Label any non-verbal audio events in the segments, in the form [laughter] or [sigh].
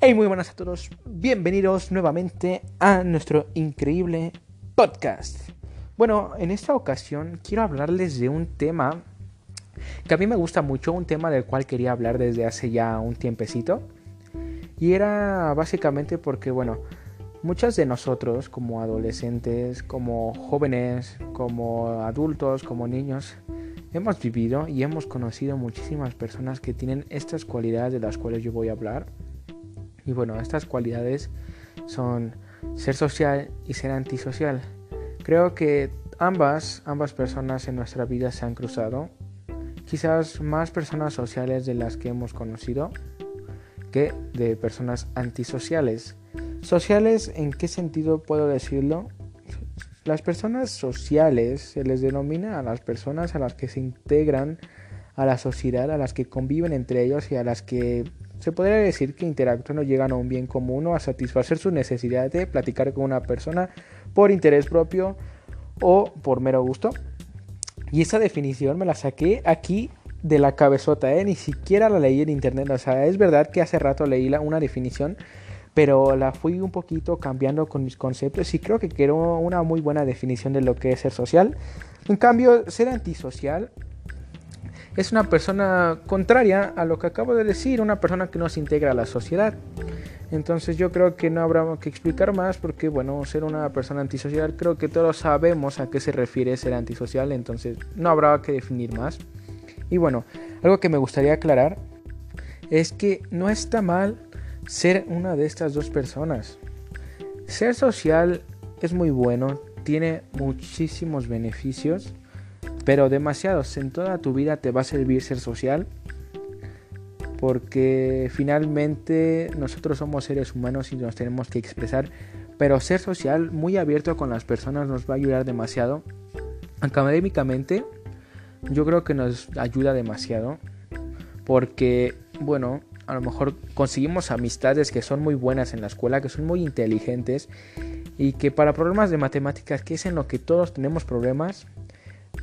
Hey, muy buenas a todos. Bienvenidos nuevamente a nuestro increíble podcast. Bueno, en esta ocasión quiero hablarles de un tema que a mí me gusta mucho, un tema del cual quería hablar desde hace ya un tiempecito. Y era básicamente porque, bueno, muchas de nosotros como adolescentes, como jóvenes, como adultos, como niños, hemos vivido y hemos conocido muchísimas personas que tienen estas cualidades de las cuales yo voy a hablar y bueno, estas cualidades son ser social y ser antisocial. Creo que ambas, ambas personas en nuestra vida se han cruzado. Quizás más personas sociales de las que hemos conocido que de personas antisociales. Sociales, ¿en qué sentido puedo decirlo? Las personas sociales se les denomina a las personas a las que se integran a la sociedad, a las que conviven entre ellos y a las que se podría decir que interactúan o llegan a un bien común o a satisfacer su necesidad de platicar con una persona por interés propio o por mero gusto. Y esa definición me la saqué aquí de la cabezota, ¿eh? ni siquiera la leí en internet. O sea, es verdad que hace rato leí una definición, pero la fui un poquito cambiando con mis conceptos y creo que quiero una muy buena definición de lo que es ser social. En cambio, ser antisocial es una persona contraria a lo que acabo de decir, una persona que no se integra a la sociedad. Entonces yo creo que no habrá que explicar más porque, bueno, ser una persona antisocial, creo que todos sabemos a qué se refiere ser antisocial, entonces no habrá que definir más. Y bueno, algo que me gustaría aclarar es que no está mal ser una de estas dos personas. Ser social es muy bueno, tiene muchísimos beneficios pero demasiados. En toda tu vida te va a servir ser social. Porque finalmente nosotros somos seres humanos y nos tenemos que expresar. Pero ser social, muy abierto con las personas, nos va a ayudar demasiado. Académicamente, yo creo que nos ayuda demasiado. Porque, bueno, a lo mejor conseguimos amistades que son muy buenas en la escuela, que son muy inteligentes. Y que para problemas de matemáticas, que es en lo que todos tenemos problemas,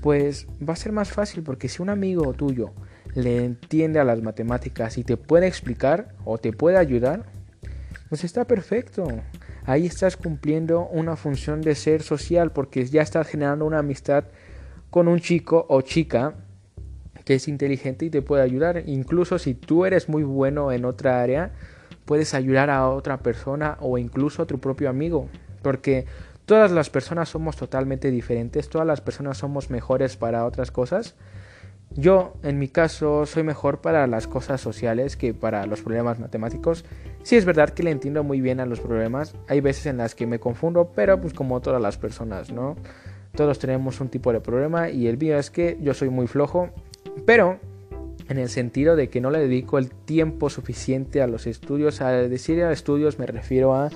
pues va a ser más fácil porque si un amigo tuyo le entiende a las matemáticas y te puede explicar o te puede ayudar, pues está perfecto. Ahí estás cumpliendo una función de ser social porque ya estás generando una amistad con un chico o chica que es inteligente y te puede ayudar. Incluso si tú eres muy bueno en otra área, puedes ayudar a otra persona o incluso a tu propio amigo. Porque Todas las personas somos totalmente diferentes, todas las personas somos mejores para otras cosas. Yo, en mi caso, soy mejor para las cosas sociales que para los problemas matemáticos. Sí es verdad que le entiendo muy bien a los problemas. Hay veces en las que me confundo, pero pues como todas las personas, ¿no? Todos tenemos un tipo de problema y el mío es que yo soy muy flojo, pero en el sentido de que no le dedico el tiempo suficiente a los estudios. A decir a estudios me refiero a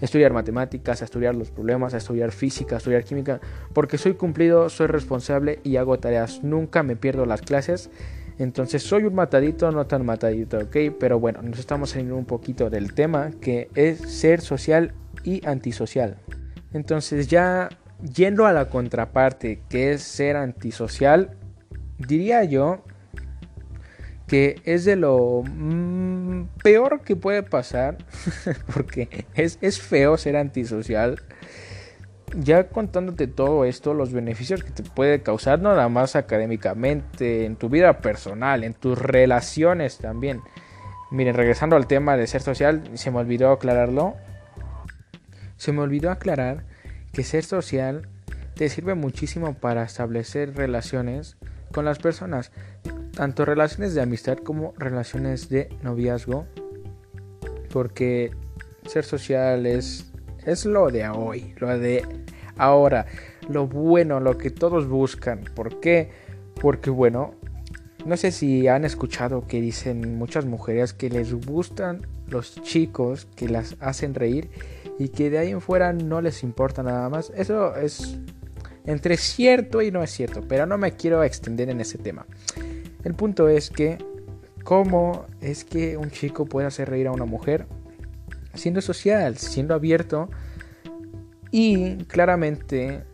estudiar matemáticas, estudiar los problemas, estudiar física, estudiar química, porque soy cumplido, soy responsable y hago tareas. Nunca me pierdo las clases. Entonces soy un matadito, no tan matadito, ¿ok? Pero bueno, nos estamos saliendo un poquito del tema que es ser social y antisocial. Entonces ya yendo a la contraparte que es ser antisocial, diría yo que es de lo mm, peor que puede pasar, [laughs] porque es, es, feo ser antisocial. Ya contándote todo esto, los beneficios que te puede causar, no nada más académicamente, en tu vida personal, en tus relaciones también. Miren, regresando al tema de ser social, se me olvidó aclararlo. Se me olvidó aclarar que ser social te sirve muchísimo para establecer relaciones con las personas tanto relaciones de amistad como relaciones de noviazgo, porque ser social es, es lo de hoy, lo de ahora, lo bueno, lo que todos buscan. ¿Por qué? Porque bueno, no sé si han escuchado que dicen muchas mujeres que les gustan los chicos que las hacen reír y que de ahí en fuera no les importa nada más. Eso es entre cierto y no es cierto, pero no me quiero extender en ese tema. El punto es que, ¿cómo es que un chico puede hacer reír a una mujer? Siendo social, siendo abierto y claramente,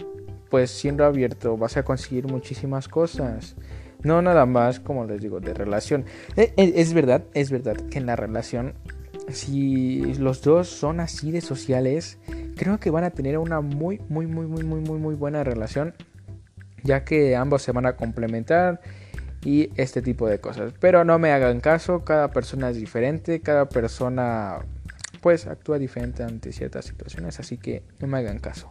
pues siendo abierto vas a conseguir muchísimas cosas. No nada más, como les digo, de relación. Eh, eh, es verdad, es verdad que en la relación si los dos son así de sociales, creo que van a tener una muy, muy, muy, muy, muy, muy, muy buena relación, ya que ambos se van a complementar y este tipo de cosas. Pero no me hagan caso, cada persona es diferente, cada persona pues actúa diferente ante ciertas situaciones, así que no me hagan caso.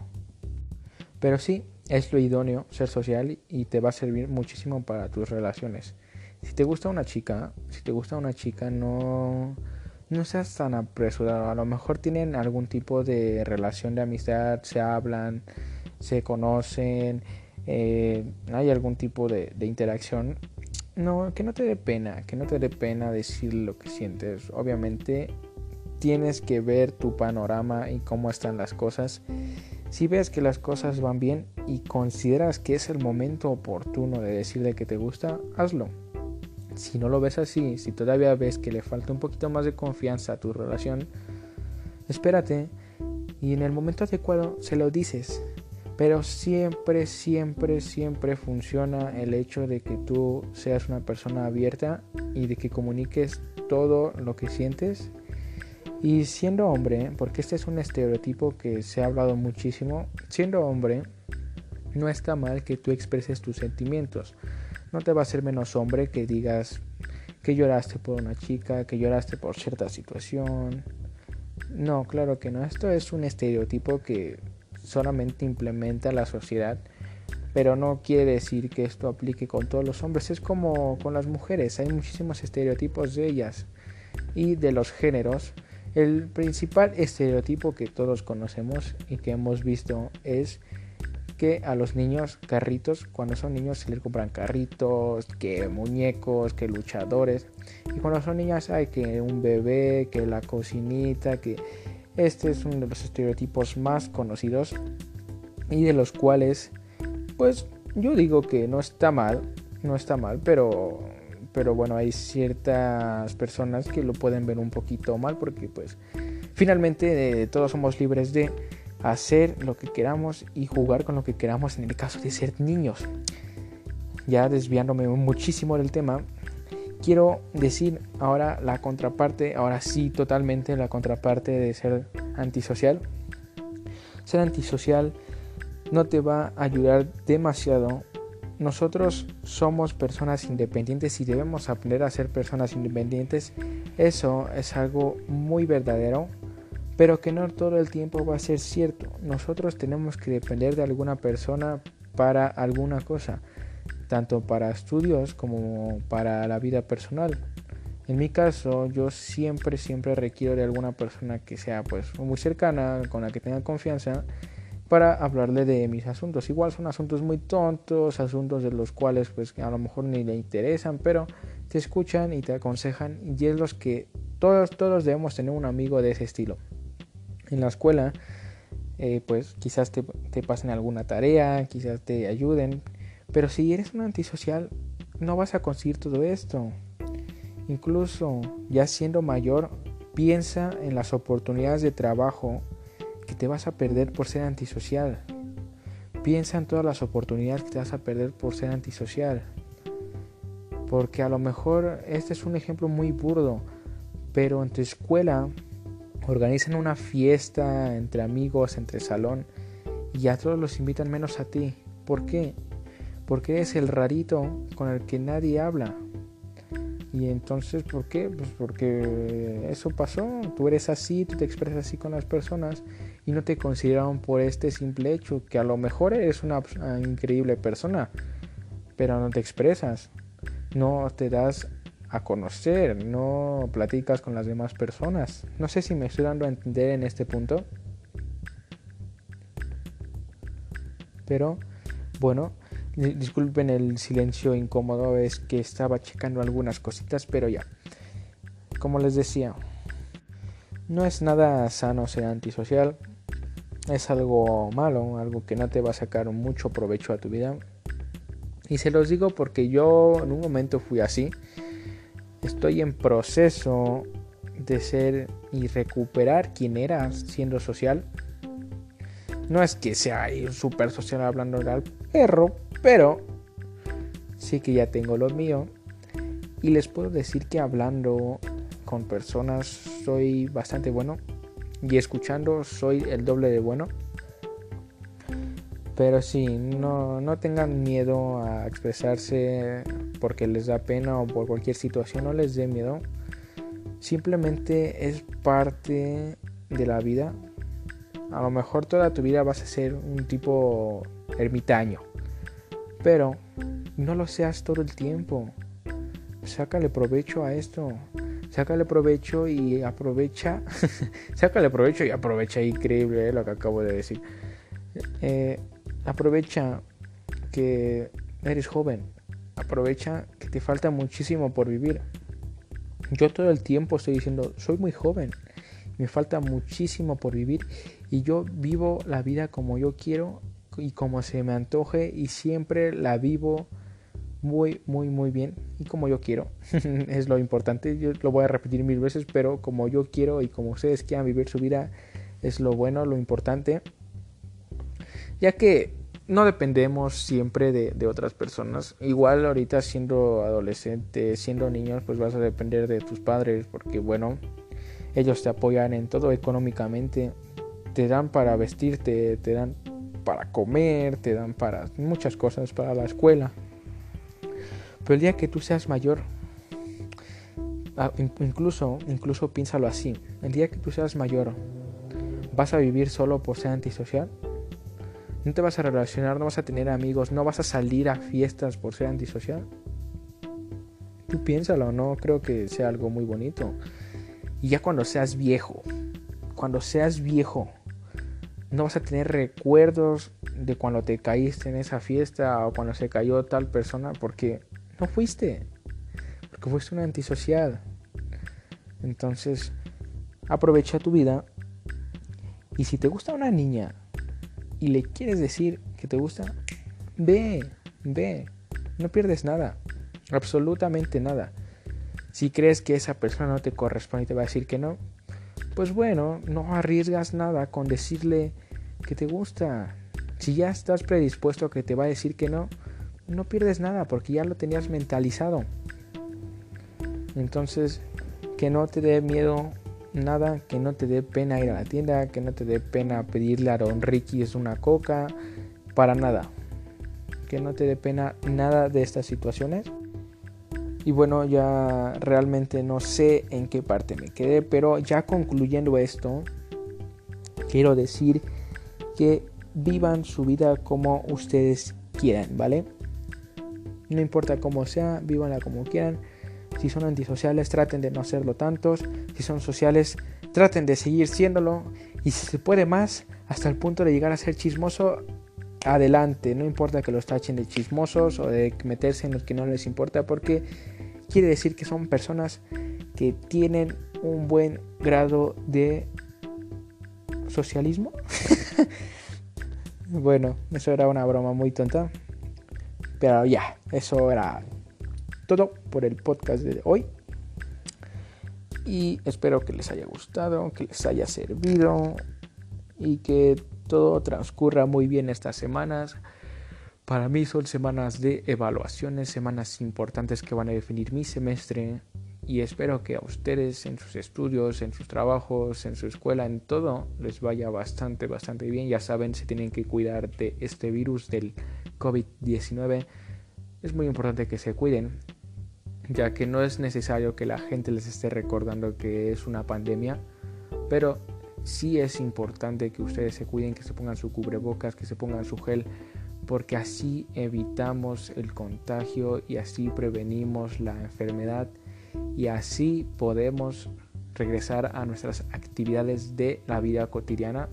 Pero sí, es lo idóneo ser social y te va a servir muchísimo para tus relaciones. Si te gusta una chica, si te gusta una chica, no no seas tan apresurado. A lo mejor tienen algún tipo de relación de amistad, se hablan, se conocen, eh, hay algún tipo de, de, interacción. No, que no te dé pena, que no te dé pena decir lo que sientes. Obviamente tienes que ver tu panorama y cómo están las cosas. Si ves que las cosas van bien y consideras que es el momento oportuno de decirle que te gusta, hazlo si no lo ves así, si todavía ves que le falta un poquito más de confianza a tu relación, espérate y en el momento adecuado se lo dices. Pero siempre, siempre, siempre funciona el hecho de que tú seas una persona abierta y de que comuniques todo lo que sientes. Y siendo hombre, porque este es un estereotipo que se ha hablado muchísimo, siendo hombre, no está mal que tú expreses tus sentimientos. No te va a hacer menos hombre que digas que lloraste por una chica, que lloraste por cierta situación. No, claro que no. Esto es un estereotipo que solamente implementa la sociedad, pero no quiere decir que esto aplique con todos los hombres. Es como con las mujeres. Hay muchísimos estereotipos de ellas y de los géneros. El principal estereotipo que todos conocemos y que hemos visto es que a los niños carritos, cuando son niños se les compran carritos, que muñecos, que luchadores. Y cuando son niñas hay que un bebé, que la cocinita, que este es uno de los estereotipos más conocidos y de los cuales pues yo digo que no está mal, no está mal, pero pero bueno, hay ciertas personas que lo pueden ver un poquito mal porque pues finalmente eh, todos somos libres de hacer lo que queramos y jugar con lo que queramos en el caso de ser niños. Ya desviándome muchísimo del tema, quiero decir ahora la contraparte, ahora sí totalmente la contraparte de ser antisocial. Ser antisocial no te va a ayudar demasiado. Nosotros somos personas independientes y debemos aprender a ser personas independientes. Eso es algo muy verdadero pero que no todo el tiempo va a ser cierto. Nosotros tenemos que depender de alguna persona para alguna cosa, tanto para estudios como para la vida personal. En mi caso, yo siempre, siempre requiero de alguna persona que sea pues muy cercana, con la que tenga confianza, para hablarle de mis asuntos. Igual son asuntos muy tontos, asuntos de los cuales pues a lo mejor ni le interesan, pero te escuchan y te aconsejan y es los que todos, todos debemos tener un amigo de ese estilo en la escuela, eh, pues quizás te, te, pasen alguna tarea, quizás te ayuden, pero si eres un antisocial, no vas a conseguir todo esto. Incluso ya siendo mayor, piensa en las oportunidades de trabajo que te vas a perder por ser antisocial. Piensa en todas las oportunidades que te vas a perder por ser antisocial. Porque a lo mejor este es un ejemplo muy burdo, pero en tu escuela organizan una fiesta entre amigos, entre salón, y a todos los invitan menos a ti. ¿Por qué? Porque eres el rarito con el que nadie habla. Y entonces, ¿por qué? Pues porque eso pasó. Tú eres así, tú te expresas así con las personas y no te consideraron por este simple hecho, que a lo mejor eres una increíble persona, pero no te expresas. No te das a conocer, no platicas con las demás personas. No sé si me estoy dando a entender en este punto. Pero bueno, disculpen el silencio incómodo, es que estaba checando algunas cositas, pero ya. Como les decía, no es nada sano ser antisocial. Es algo malo, algo que no te va a sacar mucho provecho a tu vida. Y se los digo porque yo en un momento fui así estoy en proceso de ser y recuperar quien era siendo social. No es que sea súper social hablando al perro, pero sí que ya tengo lo mío. Y les puedo decir que hablando con personas soy bastante bueno y escuchando soy el doble de bueno. Pero sí, no, no tengan miedo a expresarse porque les da pena o por cualquier situación, no les dé miedo. Simplemente es parte de la vida. A lo mejor toda tu vida vas a ser un tipo ermitaño. Pero no lo seas todo el tiempo. Sácale provecho a esto. Sácale provecho y aprovecha. [laughs] sácale provecho y aprovecha. Increíble eh, lo que acabo de decir. Eh, aprovecha que eres joven. Aprovecha que te falta muchísimo por vivir. Yo todo el tiempo estoy diciendo, soy muy joven. Me falta muchísimo por vivir. Y yo vivo la vida como yo quiero y como se me antoje y siempre la vivo muy, muy, muy bien y como yo quiero. [laughs] es lo importante. Yo lo voy a repetir mil veces, pero como yo quiero y como ustedes quieran vivir su vida, es lo bueno, lo importante. Ya que no dependemos siempre de, de otras personas. Igual ahorita siendo adolescente, siendo niños, pues vas a depender de tus padres porque bueno, ellos te apoyan en todo económicamente. Te dan para vestirte, te dan para comer, te dan para muchas cosas, para la escuela. Pero el día que tú seas mayor, ah, incluso, incluso piénsalo así, el día que tú seas mayor, ¿vas a vivir solo por ser antisocial? ¿No te vas a relacionar, no vas a tener amigos, no vas a salir a fiestas por ser antisocial? Tú piénsalo, no creo que sea algo muy bonito. Y ya cuando seas viejo, cuando seas viejo, no vas a tener recuerdos de cuando te caíste en esa fiesta o cuando se cayó tal persona porque no fuiste. Porque fuiste una antisocial. Entonces, aprovecha tu vida. Y si te gusta una niña y le quieres decir que te gusta, ve, ve. No pierdes nada. Absolutamente nada. Si crees que esa persona no te corresponde y te va a decir que no, pues bueno, no arriesgas nada con decirle que te gusta. Si ya estás predispuesto a que te va a decir que no, no pierdes nada porque ya lo tenías mentalizado. Entonces, que no te dé miedo nada, que no te dé pena ir a la tienda, que no te dé pena pedirle a Don Ricky es una coca, para nada. Que no te dé pena nada de estas situaciones. Y bueno, ya realmente no sé en qué parte me quedé, pero ya concluyendo esto, quiero decir que vivan su vida como ustedes quieran, ¿vale? No importa cómo sea, vivanla como quieran. Si son antisociales, traten de no serlo tantos. Si son sociales, traten de seguir siéndolo. Y si se puede más, hasta el punto de llegar a ser chismoso, adelante. No importa que los tachen de chismosos o de meterse en los que no les importa, porque quiere decir que son personas que tienen un buen grado de socialismo. [laughs] [laughs] bueno, eso era una broma muy tonta. Pero ya, eso era todo por el podcast de hoy. Y espero que les haya gustado, que les haya servido y que todo transcurra muy bien estas semanas. Para mí son semanas de evaluaciones, semanas importantes que van a definir mi semestre y espero que a ustedes en sus estudios, en sus trabajos, en su escuela, en todo les vaya bastante, bastante bien. Ya saben, se tienen que cuidar de este virus del COVID-19. Es muy importante que se cuiden, ya que no es necesario que la gente les esté recordando que es una pandemia, pero sí es importante que ustedes se cuiden, que se pongan su cubrebocas, que se pongan su gel porque así evitamos el contagio y así prevenimos la enfermedad y así podemos regresar a nuestras actividades de la vida cotidiana,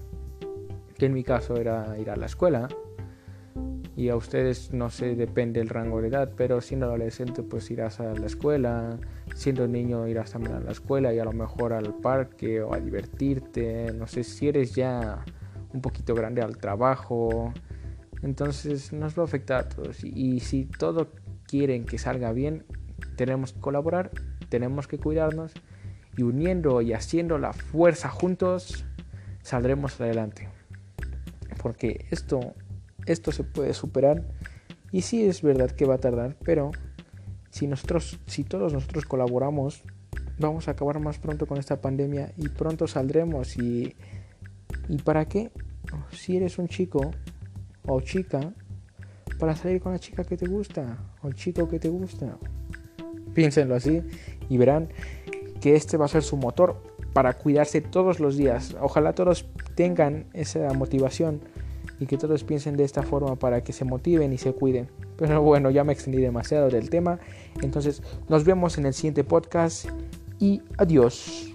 que en mi caso era ir a la escuela. Y a ustedes no sé, depende el rango de edad, pero siendo adolescente pues irás a la escuela, siendo niño irás también a la escuela y a lo mejor al parque o a divertirte, no sé si eres ya un poquito grande al trabajo, entonces nos va a afectar a todos. Y si todo quieren que salga bien, tenemos que colaborar tenemos que cuidarnos y uniendo y haciendo la fuerza juntos saldremos adelante. Porque esto, esto se puede superar y sí es verdad que va a tardar, pero si nosotros, si todos nosotros colaboramos, vamos a acabar más pronto con esta pandemia y pronto saldremos y ¿y para qué? Si eres un chico o chica para salir con la chica que te gusta o el chico que te gusta. Piénsenlo así y verán que este va a ser su motor para cuidarse todos los días. Ojalá todos tengan esa motivación y que todos piensen de esta forma para que se motiven y se cuiden. Pero bueno, ya me extendí demasiado del tema. Entonces nos vemos en el siguiente podcast y adiós.